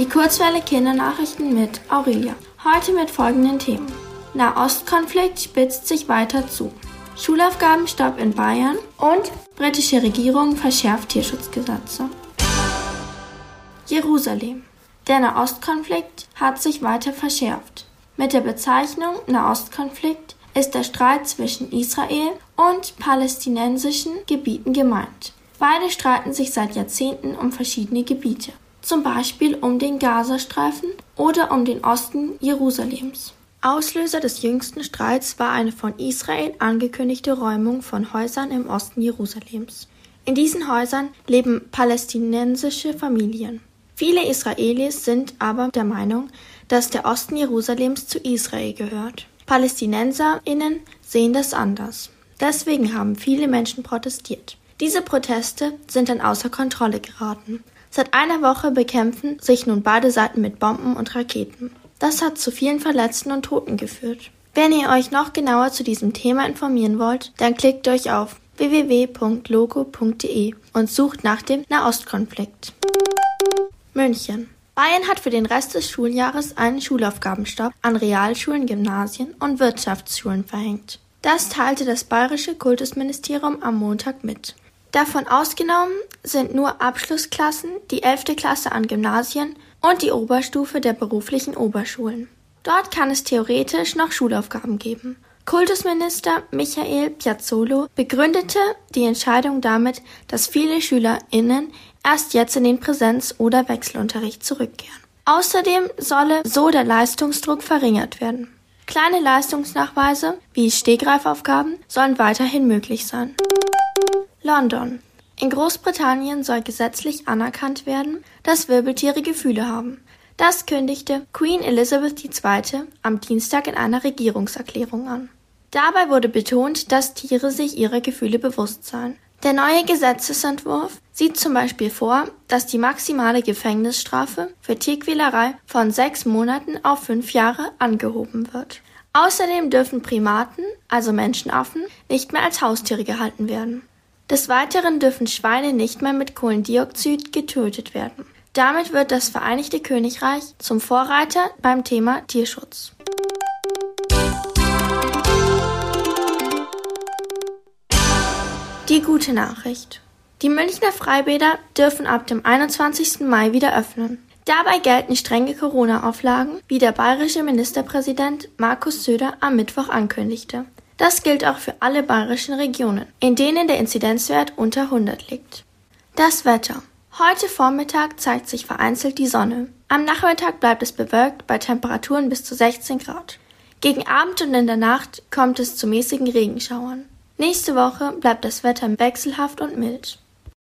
Die Kurzwelle Kindernachrichten mit Aurelia. Heute mit folgenden Themen. Nahostkonflikt spitzt sich weiter zu. Schulaufgabenstopp in Bayern und britische Regierung verschärft Tierschutzgesetze. Jerusalem. Der Nahostkonflikt hat sich weiter verschärft. Mit der Bezeichnung Nahostkonflikt ist der Streit zwischen Israel und palästinensischen Gebieten gemeint. Beide streiten sich seit Jahrzehnten um verschiedene Gebiete, zum Beispiel um den Gazastreifen oder um den Osten Jerusalems. Auslöser des jüngsten Streits war eine von Israel angekündigte Räumung von Häusern im Osten Jerusalems. In diesen Häusern leben palästinensische Familien. Viele Israelis sind aber der Meinung, dass der Osten Jerusalems zu Israel gehört. PalästinenserInnen sehen das anders. Deswegen haben viele Menschen protestiert. Diese Proteste sind dann außer Kontrolle geraten. Seit einer Woche bekämpfen sich nun beide Seiten mit Bomben und Raketen. Das hat zu vielen Verletzten und Toten geführt. Wenn ihr euch noch genauer zu diesem Thema informieren wollt, dann klickt euch auf www.logo.de und sucht nach dem Nahostkonflikt. München. Bayern hat für den Rest des Schuljahres einen Schulaufgabenstopp an Realschulen, Gymnasien und Wirtschaftsschulen verhängt. Das teilte das bayerische Kultusministerium am Montag mit. Davon ausgenommen sind nur Abschlussklassen, die 11. Klasse an Gymnasien und die Oberstufe der beruflichen Oberschulen. Dort kann es theoretisch noch Schulaufgaben geben. Kultusminister Michael Piazzolo begründete die Entscheidung damit, dass viele SchülerInnen erst jetzt in den Präsenz- oder Wechselunterricht zurückkehren. Außerdem solle so der Leistungsdruck verringert werden. Kleine Leistungsnachweise wie Stegreifaufgaben sollen weiterhin möglich sein. London. In Großbritannien soll gesetzlich anerkannt werden, dass Wirbeltiere Gefühle haben. Das kündigte Queen Elizabeth II. am Dienstag in einer Regierungserklärung an. Dabei wurde betont, dass Tiere sich ihrer Gefühle bewusst seien. Der neue Gesetzesentwurf sieht zum Beispiel vor, dass die maximale Gefängnisstrafe für Tierquälerei von sechs Monaten auf fünf Jahre angehoben wird. Außerdem dürfen Primaten, also Menschenaffen, nicht mehr als Haustiere gehalten werden. Des Weiteren dürfen Schweine nicht mehr mit Kohlendioxid getötet werden. Damit wird das Vereinigte Königreich zum Vorreiter beim Thema Tierschutz. Die gute Nachricht. Die Münchner Freibäder dürfen ab dem 21. Mai wieder öffnen. Dabei gelten strenge Corona-Auflagen, wie der bayerische Ministerpräsident Markus Söder am Mittwoch ankündigte. Das gilt auch für alle bayerischen Regionen, in denen der Inzidenzwert unter 100 liegt. Das Wetter. Heute Vormittag zeigt sich vereinzelt die Sonne. Am Nachmittag bleibt es bewölkt bei Temperaturen bis zu 16 Grad. Gegen Abend und in der Nacht kommt es zu mäßigen Regenschauern. Nächste Woche bleibt das Wetter wechselhaft und mild.